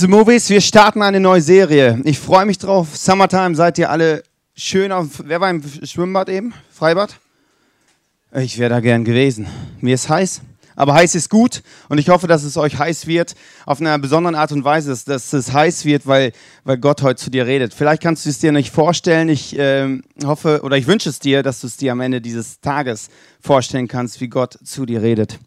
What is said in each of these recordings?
the Movies. Wir starten eine neue Serie. Ich freue mich drauf. Summertime, seid ihr alle schön auf. Wer war im Schwimmbad eben? Freibad? Ich wäre da gern gewesen. Mir ist heiß. Aber heiß ist gut und ich hoffe, dass es euch heiß wird, auf einer besonderen Art und Weise, dass es heiß wird, weil, weil Gott heute zu dir redet. Vielleicht kannst du es dir nicht vorstellen. Ich äh, hoffe oder ich wünsche es dir, dass du es dir am Ende dieses Tages vorstellen kannst, wie Gott zu dir redet.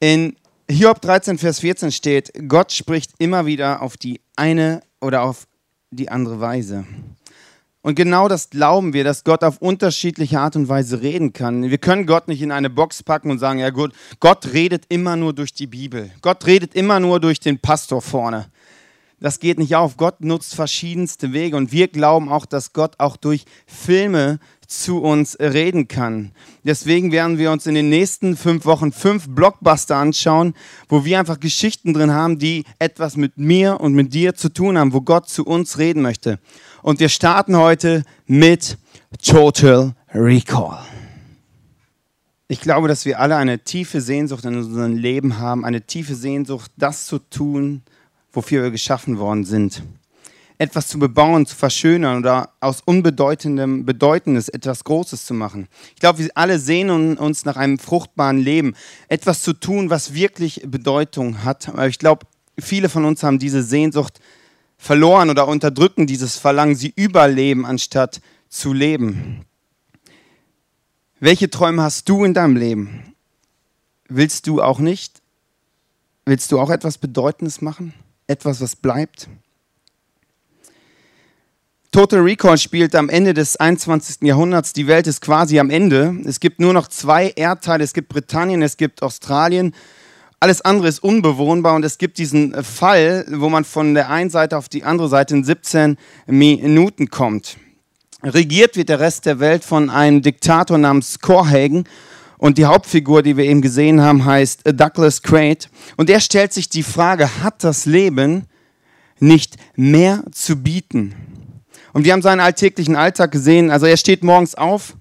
In Hiob 13, Vers 14 steht, Gott spricht immer wieder auf die eine oder auf die andere Weise. Und genau das glauben wir, dass Gott auf unterschiedliche Art und Weise reden kann. Wir können Gott nicht in eine Box packen und sagen, ja gut, Gott redet immer nur durch die Bibel. Gott redet immer nur durch den Pastor vorne. Das geht nicht auf. Gott nutzt verschiedenste Wege und wir glauben auch, dass Gott auch durch Filme zu uns reden kann. Deswegen werden wir uns in den nächsten fünf Wochen fünf Blockbuster anschauen, wo wir einfach Geschichten drin haben, die etwas mit mir und mit dir zu tun haben, wo Gott zu uns reden möchte. Und wir starten heute mit Total Recall. Ich glaube, dass wir alle eine tiefe Sehnsucht in unserem Leben haben, eine tiefe Sehnsucht, das zu tun, wofür wir geschaffen worden sind etwas zu bebauen, zu verschönern oder aus unbedeutendem Bedeutendes etwas Großes zu machen. Ich glaube, wir alle sehnen uns nach einem fruchtbaren Leben, etwas zu tun, was wirklich Bedeutung hat. Aber ich glaube, viele von uns haben diese Sehnsucht verloren oder unterdrücken dieses Verlangen. Sie überleben, anstatt zu leben. Welche Träume hast du in deinem Leben? Willst du auch nicht? Willst du auch etwas Bedeutendes machen? Etwas, was bleibt? Total Recall spielt am Ende des 21. Jahrhunderts. Die Welt ist quasi am Ende. Es gibt nur noch zwei Erdteile. Es gibt Britannien, es gibt Australien. Alles andere ist unbewohnbar und es gibt diesen Fall, wo man von der einen Seite auf die andere Seite in 17 Minuten kommt. Regiert wird der Rest der Welt von einem Diktator namens Corhagen und die Hauptfigur, die wir eben gesehen haben, heißt Douglas Quaid. Und er stellt sich die Frage, hat das Leben nicht mehr zu bieten? Und wir haben seinen alltäglichen Alltag gesehen. Also er steht morgens auf,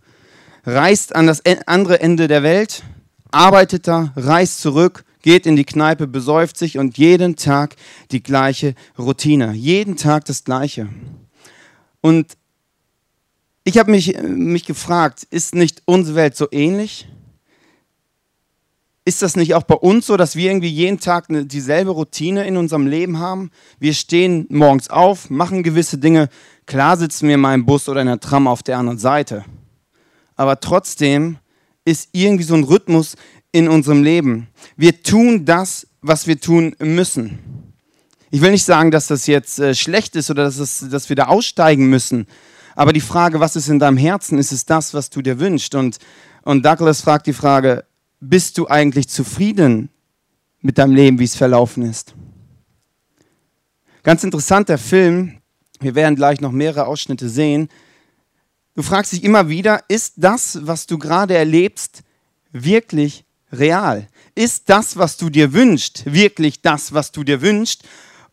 reist an das andere Ende der Welt, arbeitet da, reist zurück, geht in die Kneipe, besäuft sich und jeden Tag die gleiche Routine. Jeden Tag das Gleiche. Und ich habe mich, mich gefragt, ist nicht unsere Welt so ähnlich? Ist das nicht auch bei uns so, dass wir irgendwie jeden Tag eine, dieselbe Routine in unserem Leben haben? Wir stehen morgens auf, machen gewisse Dinge, Klar sitzen wir mal im Bus oder in der Tram auf der anderen Seite. Aber trotzdem ist irgendwie so ein Rhythmus in unserem Leben. Wir tun das, was wir tun müssen. Ich will nicht sagen, dass das jetzt äh, schlecht ist oder dass, es, dass wir da aussteigen müssen. Aber die Frage, was ist in deinem Herzen, ist es das, was du dir wünschst? Und, und Douglas fragt die Frage, bist du eigentlich zufrieden mit deinem Leben, wie es verlaufen ist? Ganz interessant, der Film wir werden gleich noch mehrere Ausschnitte sehen. Du fragst dich immer wieder, ist das, was du gerade erlebst, wirklich real? Ist das, was du dir wünschst, wirklich das, was du dir wünschst?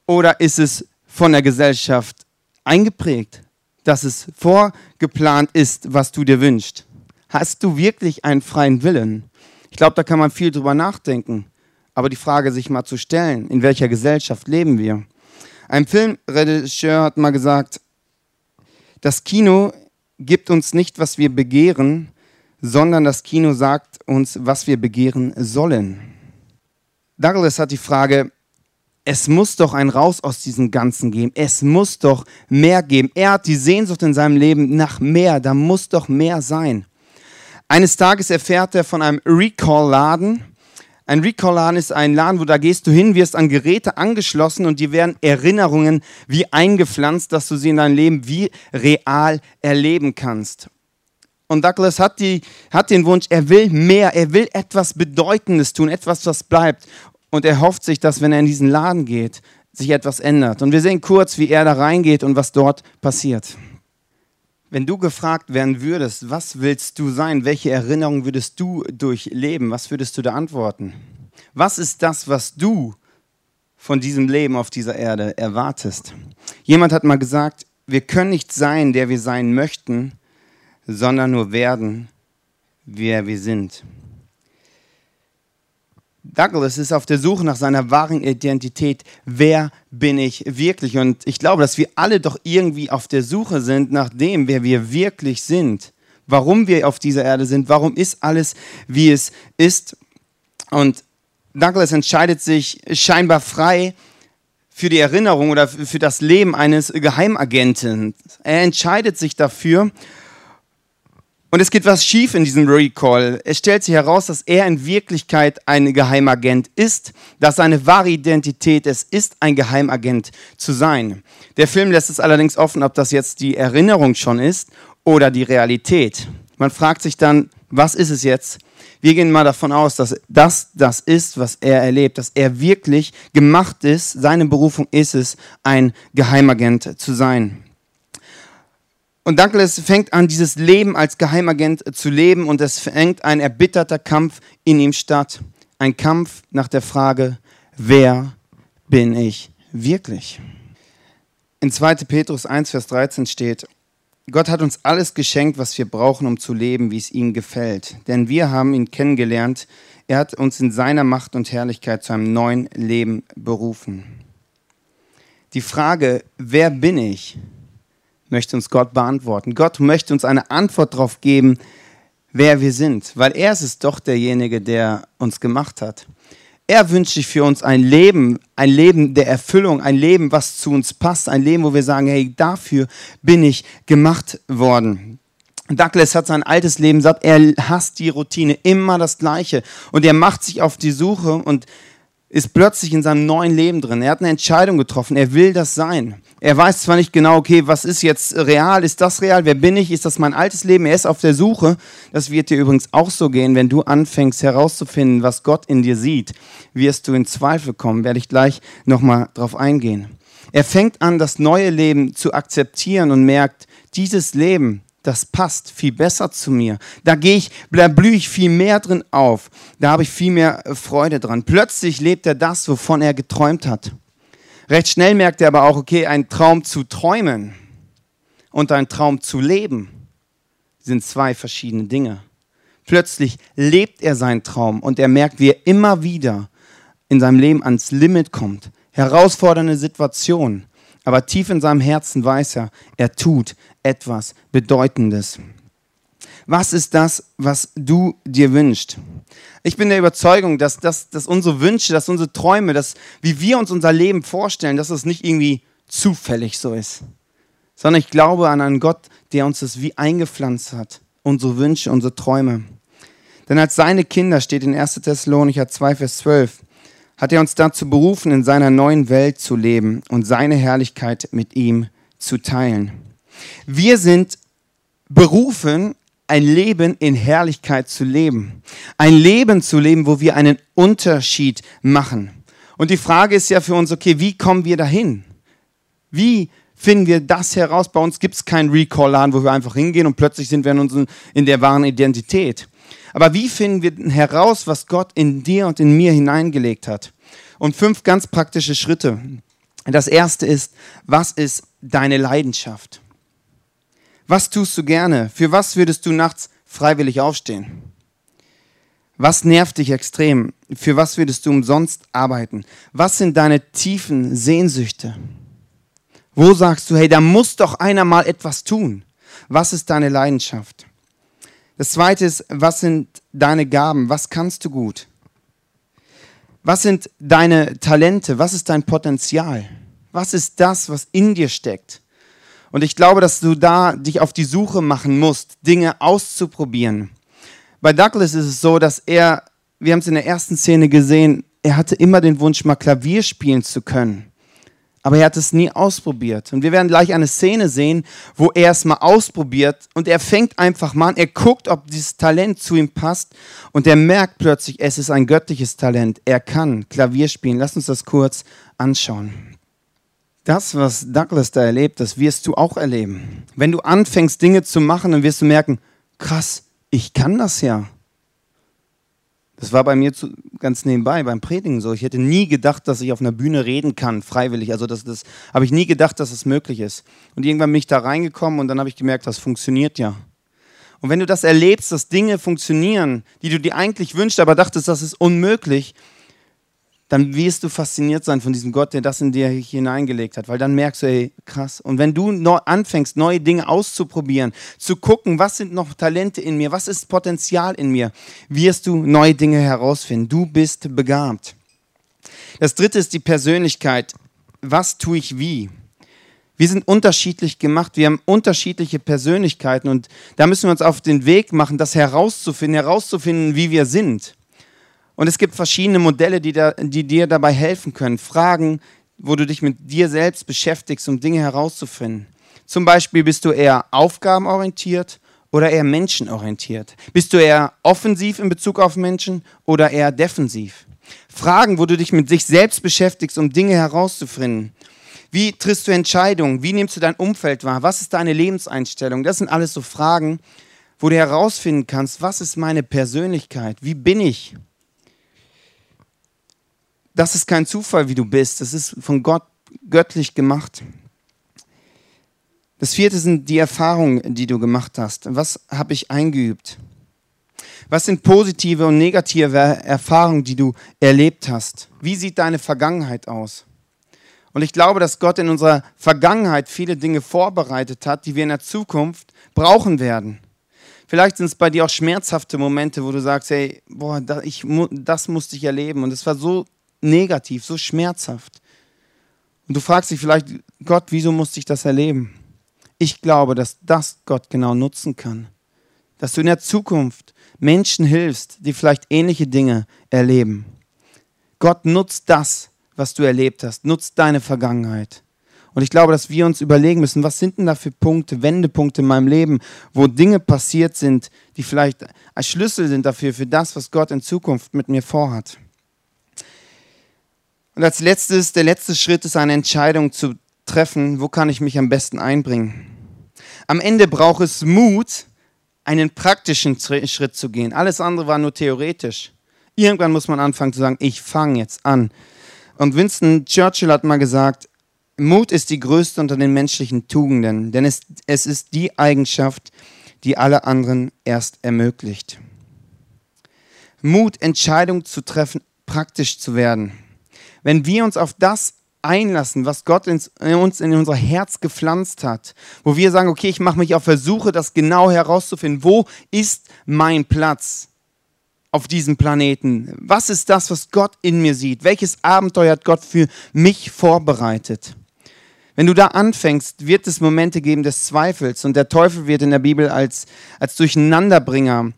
Oder ist es von der Gesellschaft eingeprägt, dass es vorgeplant ist, was du dir wünschst? Hast du wirklich einen freien Willen? Ich glaube, da kann man viel drüber nachdenken. Aber die Frage sich mal zu stellen, in welcher Gesellschaft leben wir? Ein Filmregisseur hat mal gesagt, das Kino gibt uns nicht, was wir begehren, sondern das Kino sagt uns, was wir begehren sollen. Douglas hat die Frage, es muss doch ein Raus aus diesem Ganzen geben. Es muss doch mehr geben. Er hat die Sehnsucht in seinem Leben nach mehr. Da muss doch mehr sein. Eines Tages erfährt er von einem Recall-Laden, ein Recall-Laden ist ein Laden, wo da gehst du hin, wirst an Geräte angeschlossen und dir werden Erinnerungen wie eingepflanzt, dass du sie in deinem Leben wie real erleben kannst. Und Douglas hat, die, hat den Wunsch, er will mehr, er will etwas Bedeutendes tun, etwas, was bleibt. Und er hofft sich, dass wenn er in diesen Laden geht, sich etwas ändert. Und wir sehen kurz, wie er da reingeht und was dort passiert. Wenn du gefragt werden würdest, was willst du sein, welche Erinnerung würdest du durchleben, was würdest du da antworten? Was ist das, was du von diesem Leben auf dieser Erde erwartest? Jemand hat mal gesagt, wir können nicht sein, der wir sein möchten, sondern nur werden, wer wir sind. Douglas ist auf der Suche nach seiner wahren Identität. Wer bin ich wirklich? Und ich glaube, dass wir alle doch irgendwie auf der Suche sind nach dem, wer wir wirklich sind. Warum wir auf dieser Erde sind. Warum ist alles, wie es ist. Und Douglas entscheidet sich scheinbar frei für die Erinnerung oder für das Leben eines Geheimagenten. Er entscheidet sich dafür und es geht was schief in diesem Recall. Es stellt sich heraus, dass er in Wirklichkeit ein Geheimagent ist, dass seine wahre Identität es ist, ein Geheimagent zu sein. Der Film lässt es allerdings offen, ob das jetzt die Erinnerung schon ist oder die Realität. Man fragt sich dann, was ist es jetzt? Wir gehen mal davon aus, dass das das ist, was er erlebt, dass er wirklich gemacht ist, seine Berufung ist es, ein Geheimagent zu sein. Und Douglas fängt an, dieses Leben als Geheimagent zu leben und es fängt ein erbitterter Kampf in ihm statt. Ein Kampf nach der Frage, wer bin ich wirklich? In 2. Petrus 1, Vers 13 steht, Gott hat uns alles geschenkt, was wir brauchen, um zu leben, wie es ihm gefällt. Denn wir haben ihn kennengelernt. Er hat uns in seiner Macht und Herrlichkeit zu einem neuen Leben berufen. Die Frage, wer bin ich, möchte uns Gott beantworten. Gott möchte uns eine Antwort darauf geben, wer wir sind, weil er ist es doch derjenige, der uns gemacht hat. Er wünscht sich für uns ein Leben, ein Leben der Erfüllung, ein Leben, was zu uns passt, ein Leben, wo wir sagen, hey, dafür bin ich gemacht worden. Douglas hat sein altes Leben satt, er hasst die Routine, immer das Gleiche. Und er macht sich auf die Suche und ist plötzlich in seinem neuen Leben drin. Er hat eine Entscheidung getroffen, er will das sein. Er weiß zwar nicht genau, okay, was ist jetzt real, ist das real, wer bin ich, ist das mein altes Leben, er ist auf der Suche. Das wird dir übrigens auch so gehen, wenn du anfängst herauszufinden, was Gott in dir sieht, wirst du in Zweifel kommen, werde ich gleich nochmal drauf eingehen. Er fängt an, das neue Leben zu akzeptieren und merkt, dieses Leben, das passt viel besser zu mir. Da gehe ich, da blühe ich viel mehr drin auf. Da habe ich viel mehr Freude dran. Plötzlich lebt er das, wovon er geträumt hat. Recht schnell merkt er aber auch, okay, ein Traum zu träumen und ein Traum zu leben sind zwei verschiedene Dinge. Plötzlich lebt er seinen Traum und er merkt, wie er immer wieder in seinem Leben ans Limit kommt. Herausfordernde Situationen. Aber tief in seinem Herzen weiß er, er tut etwas Bedeutendes. Was ist das, was du dir wünschst? Ich bin der Überzeugung, dass, dass, dass unsere Wünsche, dass unsere Träume, dass wie wir uns unser Leben vorstellen, dass es nicht irgendwie zufällig so ist, sondern ich glaube an einen Gott, der uns das wie eingepflanzt hat, unsere Wünsche, unsere Träume. Denn als seine Kinder steht in 1. Thessalonicher 2, Vers 12, hat er uns dazu berufen, in seiner neuen Welt zu leben und seine Herrlichkeit mit ihm zu teilen. Wir sind berufen, ein Leben in Herrlichkeit zu leben. Ein Leben zu leben, wo wir einen Unterschied machen. Und die Frage ist ja für uns, okay, wie kommen wir dahin? Wie finden wir das heraus? Bei uns gibt es keinen Recall-Laden, wo wir einfach hingehen und plötzlich sind wir in, unseren, in der wahren Identität. Aber wie finden wir heraus, was Gott in dir und in mir hineingelegt hat? Und fünf ganz praktische Schritte. Das erste ist, was ist deine Leidenschaft? Was tust du gerne? Für was würdest du nachts freiwillig aufstehen? Was nervt dich extrem? Für was würdest du umsonst arbeiten? Was sind deine tiefen Sehnsüchte? Wo sagst du, hey, da muss doch einer mal etwas tun? Was ist deine Leidenschaft? Das zweite ist, was sind deine Gaben? Was kannst du gut? Was sind deine Talente? Was ist dein Potenzial? Was ist das, was in dir steckt? Und ich glaube, dass du da dich auf die Suche machen musst, Dinge auszuprobieren. Bei Douglas ist es so, dass er, wir haben es in der ersten Szene gesehen, er hatte immer den Wunsch, mal Klavier spielen zu können. Aber er hat es nie ausprobiert. Und wir werden gleich eine Szene sehen, wo er es mal ausprobiert und er fängt einfach mal an, er guckt, ob dieses Talent zu ihm passt und er merkt plötzlich, es ist ein göttliches Talent. Er kann Klavier spielen. Lass uns das kurz anschauen. Das, was Douglas da erlebt, das wirst du auch erleben. Wenn du anfängst, Dinge zu machen, dann wirst du merken, krass, ich kann das ja. Das war bei mir zu, ganz nebenbei beim Predigen so. Ich hätte nie gedacht, dass ich auf einer Bühne reden kann, freiwillig. Also das, das habe ich nie gedacht, dass es möglich ist. Und irgendwann bin ich da reingekommen und dann habe ich gemerkt, das funktioniert ja. Und wenn du das erlebst, dass Dinge funktionieren, die du dir eigentlich wünschst, aber dachtest, das ist unmöglich, dann wirst du fasziniert sein von diesem Gott, der das in dir hineingelegt hat, weil dann merkst du, ey, krass. Und wenn du neu anfängst, neue Dinge auszuprobieren, zu gucken, was sind noch Talente in mir, was ist Potenzial in mir, wirst du neue Dinge herausfinden. Du bist begabt. Das dritte ist die Persönlichkeit. Was tue ich wie? Wir sind unterschiedlich gemacht, wir haben unterschiedliche Persönlichkeiten und da müssen wir uns auf den Weg machen, das herauszufinden, herauszufinden, wie wir sind. Und es gibt verschiedene Modelle, die, da, die dir dabei helfen können. Fragen, wo du dich mit dir selbst beschäftigst, um Dinge herauszufinden. Zum Beispiel bist du eher aufgabenorientiert oder eher menschenorientiert? Bist du eher offensiv in Bezug auf Menschen oder eher defensiv? Fragen, wo du dich mit sich selbst beschäftigst, um Dinge herauszufinden. Wie triffst du Entscheidungen? Wie nimmst du dein Umfeld wahr? Was ist deine Lebenseinstellung? Das sind alles so Fragen, wo du herausfinden kannst, was ist meine Persönlichkeit? Wie bin ich? Das ist kein Zufall, wie du bist. Das ist von Gott göttlich gemacht. Das vierte sind die Erfahrungen, die du gemacht hast. Was habe ich eingeübt? Was sind positive und negative Erfahrungen, die du erlebt hast? Wie sieht deine Vergangenheit aus? Und ich glaube, dass Gott in unserer Vergangenheit viele Dinge vorbereitet hat, die wir in der Zukunft brauchen werden. Vielleicht sind es bei dir auch schmerzhafte Momente, wo du sagst, hey, boah, das musste ich erleben und es war so negativ, so schmerzhaft. Und du fragst dich vielleicht, Gott, wieso musste ich das erleben? Ich glaube, dass das Gott genau nutzen kann. Dass du in der Zukunft Menschen hilfst, die vielleicht ähnliche Dinge erleben. Gott nutzt das, was du erlebt hast, nutzt deine Vergangenheit. Und ich glaube, dass wir uns überlegen müssen, was sind denn da für Punkte, Wendepunkte in meinem Leben, wo Dinge passiert sind, die vielleicht ein Schlüssel sind dafür, für das, was Gott in Zukunft mit mir vorhat. Und als letztes, der letzte Schritt ist eine Entscheidung zu treffen, wo kann ich mich am besten einbringen. Am Ende braucht es Mut, einen praktischen Schritt zu gehen. Alles andere war nur theoretisch. Irgendwann muss man anfangen zu sagen, ich fange jetzt an. Und Winston Churchill hat mal gesagt, Mut ist die größte unter den menschlichen Tugenden, denn es, es ist die Eigenschaft, die alle anderen erst ermöglicht. Mut, Entscheidungen zu treffen, praktisch zu werden wenn wir uns auf das einlassen, was Gott ins, uns in unser Herz gepflanzt hat, wo wir sagen, okay, ich mache mich auf Versuche, das genau herauszufinden, wo ist mein Platz auf diesem Planeten? Was ist das, was Gott in mir sieht? Welches Abenteuer hat Gott für mich vorbereitet? Wenn du da anfängst, wird es Momente geben des Zweifels und der Teufel wird in der Bibel als, als Durcheinanderbringer,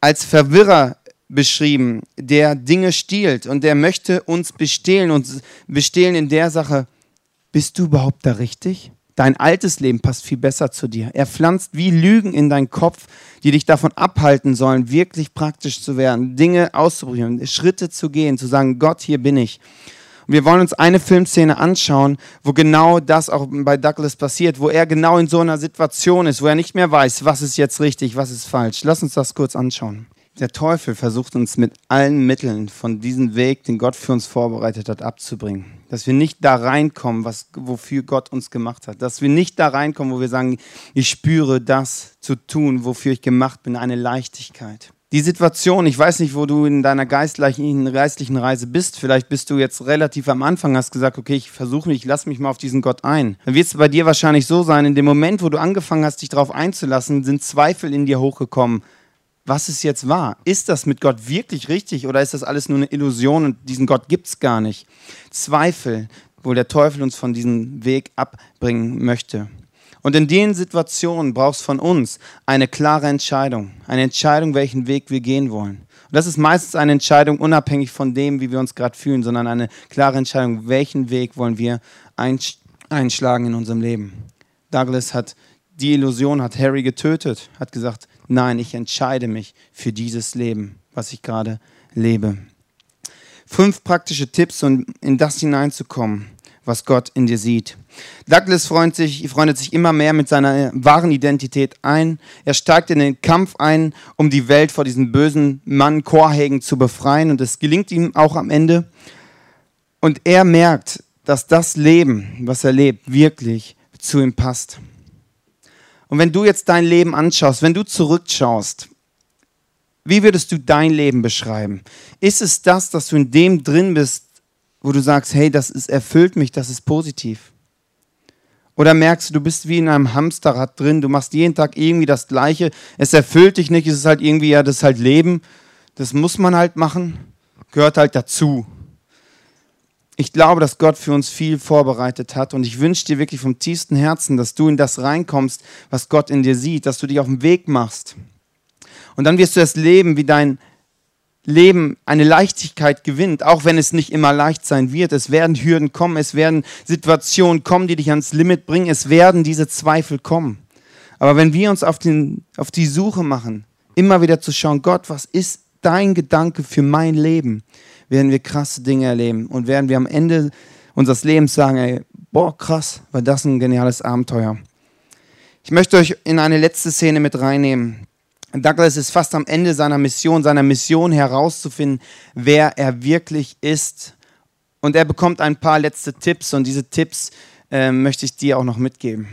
als Verwirrer beschrieben, der Dinge stiehlt und der möchte uns bestehlen und bestehlen in der Sache, bist du überhaupt da richtig? Dein altes Leben passt viel besser zu dir. Er pflanzt wie Lügen in deinen Kopf, die dich davon abhalten sollen, wirklich praktisch zu werden, Dinge auszuprobieren, Schritte zu gehen, zu sagen, Gott, hier bin ich. Und wir wollen uns eine Filmszene anschauen, wo genau das auch bei Douglas passiert, wo er genau in so einer Situation ist, wo er nicht mehr weiß, was ist jetzt richtig, was ist falsch. Lass uns das kurz anschauen. Der Teufel versucht uns mit allen Mitteln von diesem Weg, den Gott für uns vorbereitet hat, abzubringen. Dass wir nicht da reinkommen, was, wofür Gott uns gemacht hat. Dass wir nicht da reinkommen, wo wir sagen, ich spüre das zu tun, wofür ich gemacht bin, eine Leichtigkeit. Die Situation, ich weiß nicht, wo du in deiner geistlichen, Reise bist. Vielleicht bist du jetzt relativ am Anfang, hast gesagt, okay, ich versuche mich, ich lasse mich mal auf diesen Gott ein. Dann wird es bei dir wahrscheinlich so sein, in dem Moment, wo du angefangen hast, dich darauf einzulassen, sind Zweifel in dir hochgekommen was ist jetzt wahr? Ist das mit Gott wirklich richtig oder ist das alles nur eine Illusion und diesen Gott gibt es gar nicht? Zweifel, wo der Teufel uns von diesem Weg abbringen möchte. Und in den Situationen brauchst von uns eine klare Entscheidung. Eine Entscheidung, welchen Weg wir gehen wollen. Und das ist meistens eine Entscheidung unabhängig von dem, wie wir uns gerade fühlen, sondern eine klare Entscheidung, welchen Weg wollen wir einschlagen in unserem Leben. Douglas hat die Illusion, hat Harry getötet, hat gesagt, Nein, ich entscheide mich für dieses Leben, was ich gerade lebe. Fünf praktische Tipps, um in das hineinzukommen, was Gott in dir sieht. Douglas freundet sich, freundet sich immer mehr mit seiner wahren Identität ein. Er steigt in den Kampf ein, um die Welt vor diesem bösen Mann Chorhagen zu befreien. Und es gelingt ihm auch am Ende. Und er merkt, dass das Leben, was er lebt, wirklich zu ihm passt. Und wenn du jetzt dein Leben anschaust, wenn du zurückschaust, wie würdest du dein Leben beschreiben? Ist es das, dass du in dem drin bist, wo du sagst, hey, das ist, erfüllt mich, das ist positiv? Oder merkst du, du bist wie in einem Hamsterrad drin, du machst jeden Tag irgendwie das Gleiche, es erfüllt dich nicht, es ist halt irgendwie, ja, das ist halt Leben, das muss man halt machen, gehört halt dazu. Ich glaube, dass Gott für uns viel vorbereitet hat und ich wünsche dir wirklich vom tiefsten Herzen, dass du in das reinkommst, was Gott in dir sieht, dass du dich auf den Weg machst. Und dann wirst du das Leben, wie dein Leben eine Leichtigkeit gewinnt, auch wenn es nicht immer leicht sein wird. Es werden Hürden kommen, es werden Situationen kommen, die dich ans Limit bringen, es werden diese Zweifel kommen. Aber wenn wir uns auf, den, auf die Suche machen, immer wieder zu schauen, Gott, was ist dein Gedanke für mein Leben, werden wir krasse Dinge erleben und werden wir am Ende unseres Lebens sagen, ey, boah, krass, war das ein geniales Abenteuer. Ich möchte euch in eine letzte Szene mit reinnehmen. Douglas ist fast am Ende seiner Mission, seiner Mission herauszufinden, wer er wirklich ist. Und er bekommt ein paar letzte Tipps und diese Tipps äh, möchte ich dir auch noch mitgeben.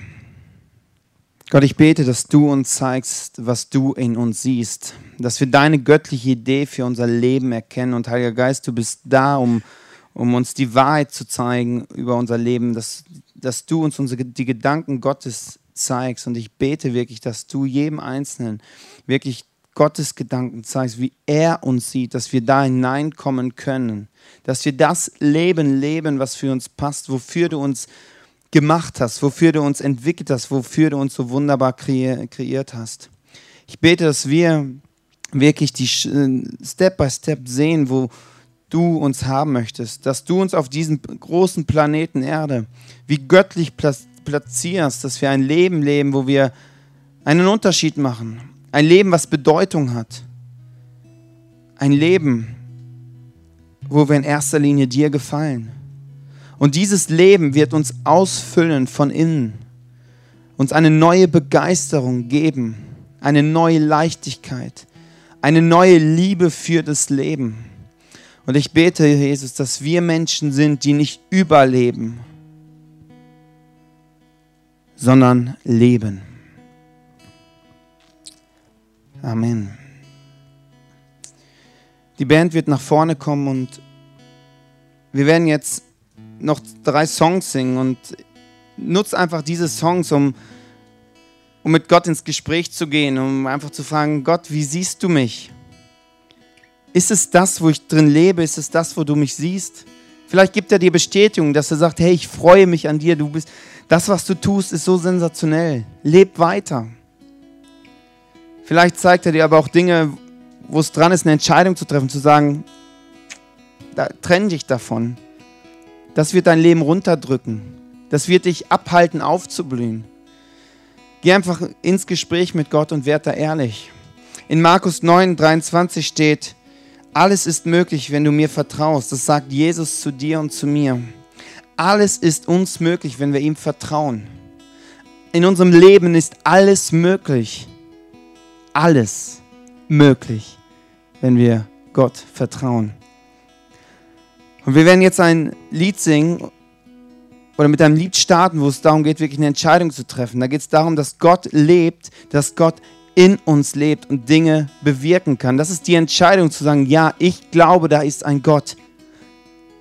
Gott, ich bete, dass du uns zeigst, was du in uns siehst, dass wir deine göttliche Idee für unser Leben erkennen. Und Heiliger Geist, du bist da, um, um uns die Wahrheit zu zeigen über unser Leben, dass, dass du uns unsere, die Gedanken Gottes zeigst. Und ich bete wirklich, dass du jedem Einzelnen wirklich Gottes Gedanken zeigst, wie er uns sieht, dass wir da hineinkommen können, dass wir das Leben leben, was für uns passt, wofür du uns gemacht hast, wofür du uns entwickelt hast, wofür du uns so wunderbar kreiert hast. Ich bete, dass wir wirklich die Step by Step sehen, wo du uns haben möchtest, dass du uns auf diesem großen Planeten Erde wie göttlich platzierst, dass wir ein Leben leben, wo wir einen Unterschied machen, ein Leben, was Bedeutung hat. Ein Leben, wo wir in erster Linie dir gefallen. Und dieses Leben wird uns ausfüllen von innen, uns eine neue Begeisterung geben, eine neue Leichtigkeit, eine neue Liebe für das Leben. Und ich bete, Jesus, dass wir Menschen sind, die nicht überleben, sondern leben. Amen. Die Band wird nach vorne kommen und wir werden jetzt noch drei Songs singen und nutze einfach diese Songs, um, um mit Gott ins Gespräch zu gehen, um einfach zu fragen, Gott, wie siehst du mich? Ist es das, wo ich drin lebe? Ist es das, wo du mich siehst? Vielleicht gibt er dir Bestätigung, dass er sagt, hey, ich freue mich an dir. Du bist, das, was du tust, ist so sensationell. Leb weiter. Vielleicht zeigt er dir aber auch Dinge, wo es dran ist, eine Entscheidung zu treffen, zu sagen, da, trenn dich davon. Das wird dein Leben runterdrücken. Das wird dich abhalten, aufzublühen. Geh einfach ins Gespräch mit Gott und werd da ehrlich. In Markus 9, 23 steht, alles ist möglich, wenn du mir vertraust. Das sagt Jesus zu dir und zu mir. Alles ist uns möglich, wenn wir ihm vertrauen. In unserem Leben ist alles möglich alles möglich, wenn wir Gott vertrauen. Und wir werden jetzt ein Lied singen oder mit einem Lied starten, wo es darum geht, wirklich eine Entscheidung zu treffen. Da geht es darum, dass Gott lebt, dass Gott in uns lebt und Dinge bewirken kann. Das ist die Entscheidung zu sagen, ja, ich glaube, da ist ein Gott.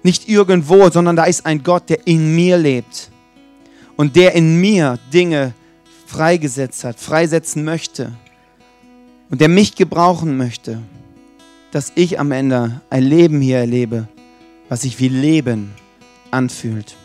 Nicht irgendwo, sondern da ist ein Gott, der in mir lebt und der in mir Dinge freigesetzt hat, freisetzen möchte und der mich gebrauchen möchte, dass ich am Ende ein Leben hier erlebe, was sich wie Leben anfühlt.